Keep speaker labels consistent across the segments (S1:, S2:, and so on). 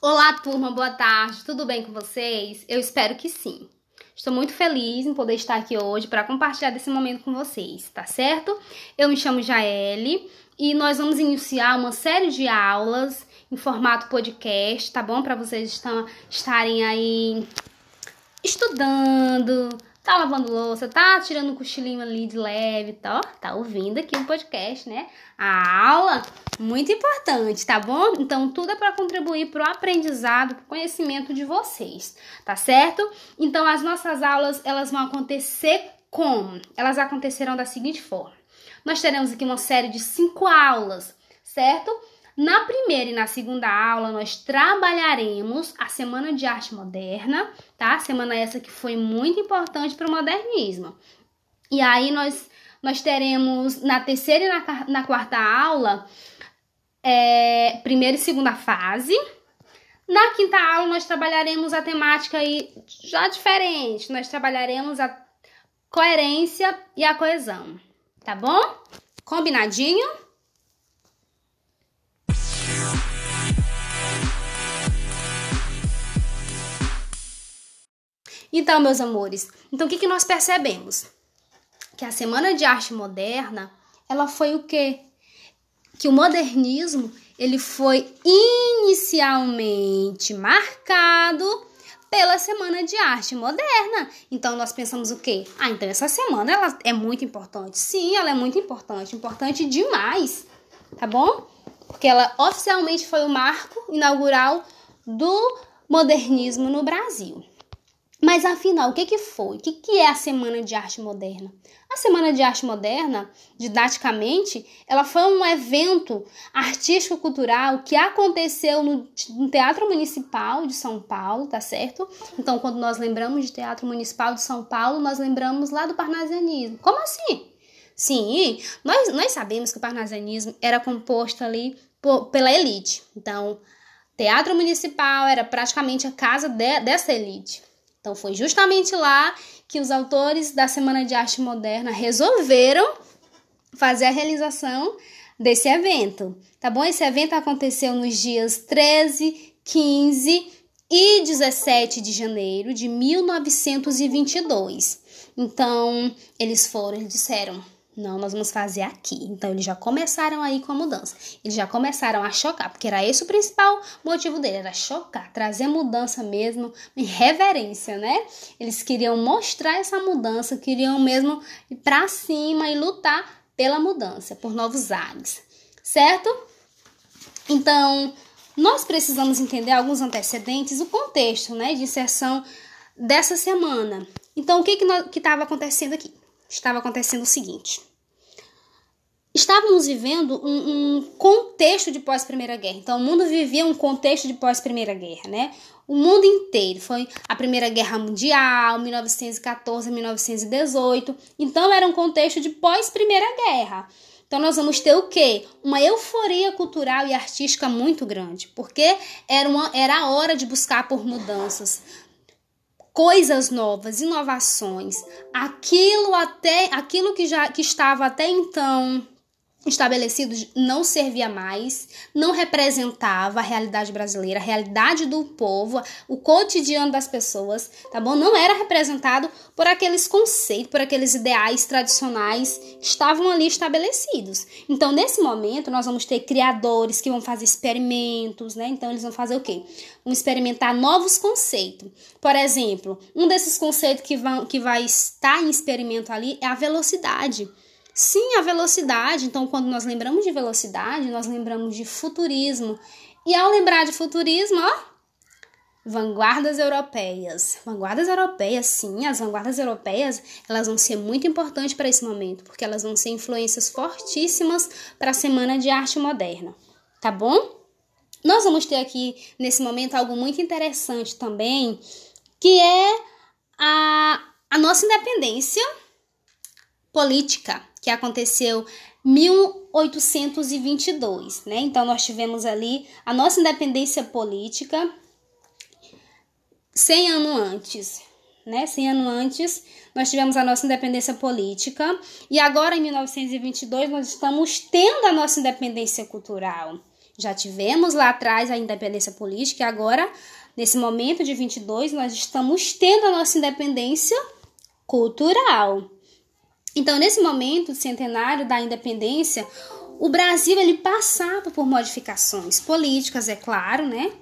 S1: Olá, turma, boa tarde. Tudo bem com vocês? Eu espero que sim. Estou muito feliz em poder estar aqui hoje para compartilhar desse momento com vocês, tá certo? Eu me chamo Jaele e nós vamos iniciar uma série de aulas em formato podcast, tá bom? Para vocês estarem aí estudando, tá lavando louça, tá tirando um cochilinho ali de leve, tá, tá ouvindo aqui o podcast, né? A aula, muito importante, tá bom? Então, tudo é para contribuir para o aprendizado, para o conhecimento de vocês, tá certo? Então, as nossas aulas, elas vão acontecer como? Elas acontecerão da seguinte forma. Nós teremos aqui uma série de cinco aulas, certo? Na primeira e na segunda aula, nós trabalharemos a Semana de Arte Moderna, tá? Semana essa que foi muito importante para o modernismo. E aí nós, nós teremos na terceira e na, na quarta aula, é, primeira e segunda fase. Na quinta aula, nós trabalharemos a temática aí já diferente. Nós trabalharemos a coerência e a coesão, tá bom? Combinadinho? Então, meus amores, então o que, que nós percebemos? Que a Semana de Arte Moderna, ela foi o quê? Que o modernismo, ele foi inicialmente marcado pela Semana de Arte Moderna. Então nós pensamos o quê? Ah, então essa semana ela é muito importante. Sim, ela é muito importante, importante demais, tá bom? Porque ela oficialmente foi o marco inaugural do modernismo no Brasil. Mas afinal, o que, que foi? O que, que é a Semana de Arte Moderna? A Semana de Arte Moderna, didaticamente, ela foi um evento artístico-cultural que aconteceu no, Teatro Municipal de São Paulo, tá certo? Então, quando nós lembramos de Teatro Municipal de São Paulo, nós lembramos lá do parnasianismo. Como assim? Sim, nós, nós sabemos que o parnasianismo era composto ali por, pela elite. Então, Teatro Municipal era praticamente a casa de, dessa elite. Então foi justamente lá que os autores da Semana de Arte Moderna resolveram fazer a realização desse evento, tá bom? Esse evento aconteceu nos dias 13, 15 e 17 de janeiro de 1922. Então, eles foram, eles disseram: não, nós vamos fazer aqui. Então, eles já começaram aí com a mudança. Eles já começaram a chocar, porque era esse o principal motivo dele, era chocar, trazer mudança mesmo, reverência, né? Eles queriam mostrar essa mudança, queriam mesmo ir pra cima e lutar pela mudança, por novos ares, certo? Então, nós precisamos entender alguns antecedentes, o contexto, né, de inserção dessa semana. Então, o que que estava acontecendo aqui? Estava acontecendo o seguinte. Estávamos vivendo um, um contexto de pós-Primeira Guerra. Então, o mundo vivia um contexto de pós-Primeira Guerra, né? O mundo inteiro. Foi a Primeira Guerra Mundial, 1914 1918. Então, era um contexto de pós-Primeira Guerra. Então, nós vamos ter o quê? Uma euforia cultural e artística muito grande, porque era, uma, era a hora de buscar por mudanças coisas novas, inovações, aquilo até aquilo que já que estava até então estabelecidos não servia mais, não representava a realidade brasileira, a realidade do povo, o cotidiano das pessoas, tá bom? Não era representado por aqueles conceitos, por aqueles ideais tradicionais que estavam ali estabelecidos. Então, nesse momento, nós vamos ter criadores que vão fazer experimentos, né? Então, eles vão fazer o quê? Vão experimentar novos conceitos. Por exemplo, um desses conceitos que, vão, que vai estar em experimento ali é a velocidade. Sim, a velocidade. Então, quando nós lembramos de velocidade, nós lembramos de futurismo. E ao lembrar de futurismo, ó, vanguardas europeias. Vanguardas europeias, sim, as vanguardas europeias, elas vão ser muito importantes para esse momento, porque elas vão ser influências fortíssimas para a Semana de Arte Moderna, tá bom? Nós vamos ter aqui nesse momento algo muito interessante também, que é a, a nossa independência política, que aconteceu 1822, né? Então nós tivemos ali a nossa independência política 100 anos antes, né? 100 anos antes, nós tivemos a nossa independência política e agora em 1922 nós estamos tendo a nossa independência cultural. Já tivemos lá atrás a independência política e agora, nesse momento de 22, nós estamos tendo a nossa independência cultural. Então, nesse momento centenário da independência, o Brasil ele passava por modificações políticas, é claro, né?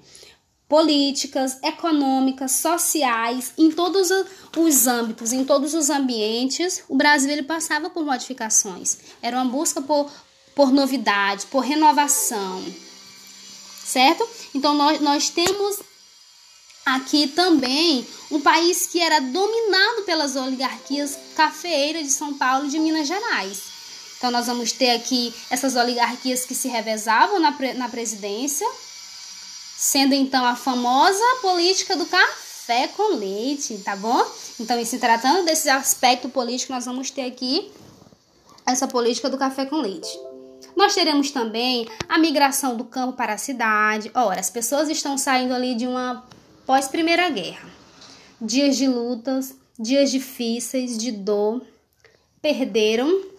S1: Políticas, econômicas, sociais, em todos os âmbitos, em todos os ambientes, o Brasil ele passava por modificações. Era uma busca por, por novidade, por renovação, certo? Então nós, nós temos aqui também um país que era dominado pelas oligarquias cafeeiras de São Paulo e de Minas Gerais. Então, nós vamos ter aqui essas oligarquias que se revezavam na, pre na presidência, sendo então a famosa política do café com leite, tá bom? Então, em se tratando desse aspecto político, nós vamos ter aqui essa política do café com leite. Nós teremos também a migração do campo para a cidade. Ora, as pessoas estão saindo ali de uma pós-primeira guerra. Dias de lutas, dias difíceis, de dor, perderam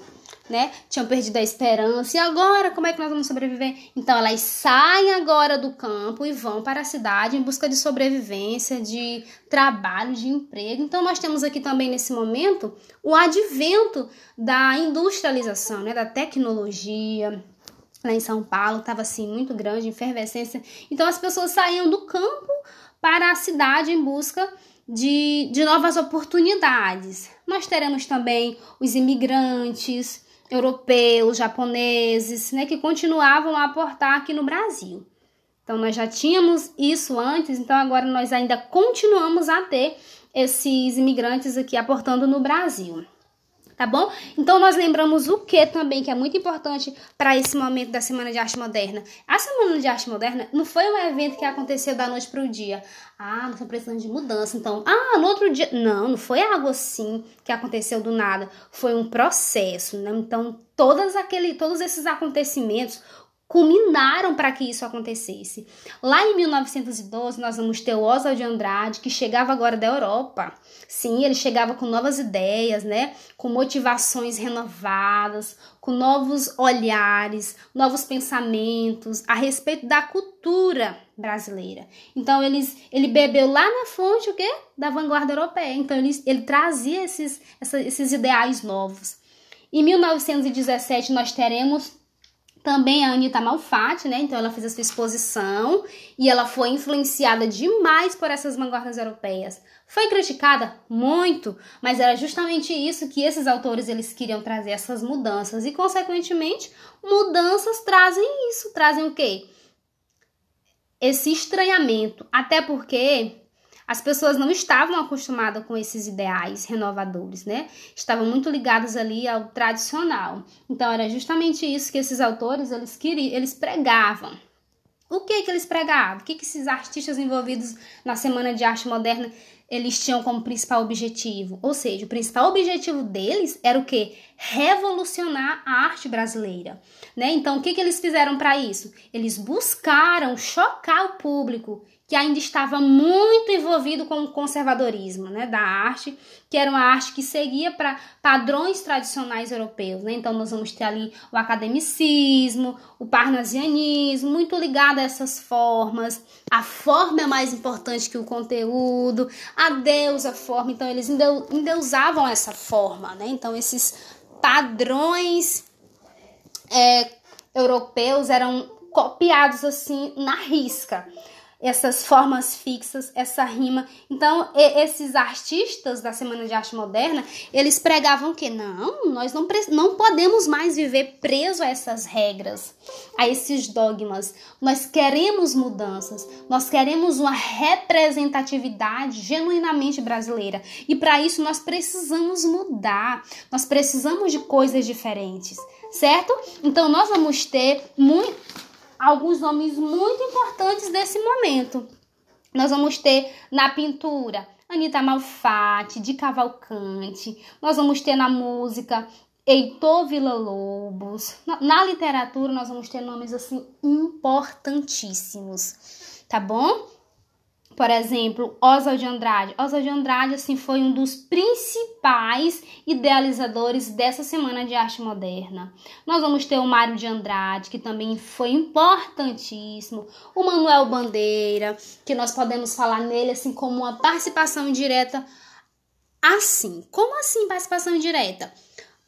S1: né? Tinham perdido a esperança. E agora, como é que nós vamos sobreviver? Então, elas saem agora do campo e vão para a cidade em busca de sobrevivência, de trabalho, de emprego. Então, nós temos aqui também nesse momento o advento da industrialização, né? Da tecnologia. Lá em São Paulo estava assim muito grande, efervescência. Então, as pessoas saíam do campo para a cidade em busca de, de novas oportunidades. Nós teremos também os imigrantes, europeus, japoneses, né, que continuavam a aportar aqui no Brasil. Então nós já tínhamos isso antes, então agora nós ainda continuamos a ter esses imigrantes aqui aportando no Brasil tá bom? Então nós lembramos o que também que é muito importante para esse momento da Semana de Arte Moderna. A Semana de Arte Moderna não foi um evento que aconteceu da noite para o dia. Ah, nós estamos precisando de mudança, então, ah, no outro dia, não, não foi algo assim que aconteceu do nada, foi um processo, né? Então, todas aquele, todos esses acontecimentos culminaram para que isso acontecesse. Lá em 1912, nós vamos ter o Oswald de Andrade, que chegava agora da Europa. Sim, ele chegava com novas ideias, né? Com motivações renovadas, com novos olhares, novos pensamentos a respeito da cultura brasileira. Então, eles, ele bebeu lá na fonte o quê? Da vanguarda europeia. Então, ele, ele trazia esses, esses ideais novos. Em 1917, nós teremos também a Anitta Malfatti, né? Então ela fez a sua exposição e ela foi influenciada demais por essas vanguardas europeias. Foi criticada muito, mas era justamente isso que esses autores eles queriam trazer essas mudanças e consequentemente mudanças trazem isso, trazem o quê? Esse estranhamento, até porque as pessoas não estavam acostumadas com esses ideais renovadores, né? Estavam muito ligados ali ao tradicional. Então era justamente isso que esses autores eles queriam, eles pregavam. O que que eles pregavam? O que que esses artistas envolvidos na Semana de Arte Moderna eles tinham como principal objetivo? Ou seja, o principal objetivo deles era o que? Revolucionar a arte brasileira, né? Então, o que que eles fizeram para isso? Eles buscaram chocar o público que ainda estava muito envolvido com o conservadorismo né, da arte, que era uma arte que seguia para padrões tradicionais europeus. Né? Então, nós vamos ter ali o academicismo, o parnasianismo, muito ligado a essas formas. A forma é mais importante que o conteúdo, a deusa forma. Então, eles endeusavam essa forma. Né? Então, esses padrões é, europeus eram copiados assim na risca essas formas fixas, essa rima. Então, esses artistas da Semana de Arte Moderna, eles pregavam que não, nós não, não podemos mais viver preso a essas regras, a esses dogmas. Nós queremos mudanças, nós queremos uma representatividade genuinamente brasileira. E para isso nós precisamos mudar, nós precisamos de coisas diferentes, certo? Então, nós vamos ter muito alguns nomes muito importantes desse momento. Nós vamos ter na pintura Anitta Malfatti, de Cavalcante. Nós vamos ter na música Heitor Villa-Lobos. Na, literatura nós vamos ter nomes assim importantíssimos, tá bom? Por exemplo, Oswald de Andrade. Oswald de Andrade assim foi um dos principais idealizadores dessa semana de arte moderna. Nós vamos ter o Mário de Andrade, que também foi importantíssimo, o Manuel Bandeira, que nós podemos falar nele assim como uma participação indireta assim. Como assim participação indireta?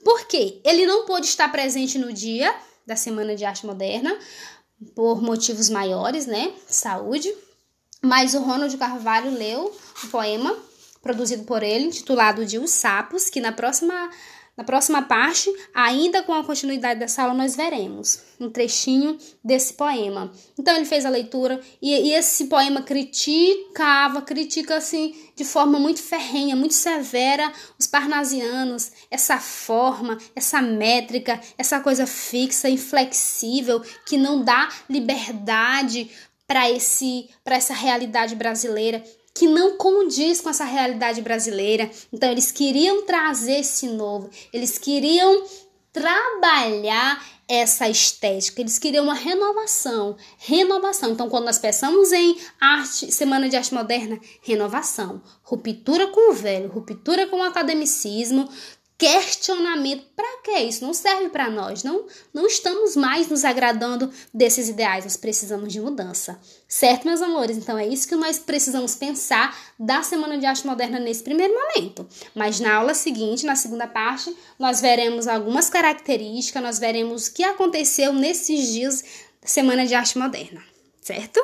S1: Porque ele não pôde estar presente no dia da semana de arte moderna por motivos maiores, né? Saúde mas o Ronald Carvalho leu o poema produzido por ele, intitulado de Os Sapos, que na próxima, na próxima parte, ainda com a continuidade dessa aula, nós veremos um trechinho desse poema. Então ele fez a leitura e, e esse poema criticava, critica assim de forma muito ferrenha, muito severa os parnasianos, essa forma, essa métrica, essa coisa fixa, inflexível, que não dá liberdade para esse para essa realidade brasileira que não condiz com essa realidade brasileira. Então eles queriam trazer esse novo, eles queriam trabalhar essa estética, eles queriam uma renovação, renovação. Então, quando nós pensamos em arte, Semana de Arte Moderna, renovação, ruptura com o velho, ruptura com o academicismo, questionamento. Para que isso? Não serve para nós. Não, não estamos mais nos agradando desses ideais. Nós precisamos de mudança. Certo, meus amores? Então é isso que nós precisamos pensar da Semana de Arte Moderna nesse primeiro momento. Mas na aula seguinte, na segunda parte, nós veremos algumas características, nós veremos o que aconteceu nesses dias Semana de Arte Moderna. Certo?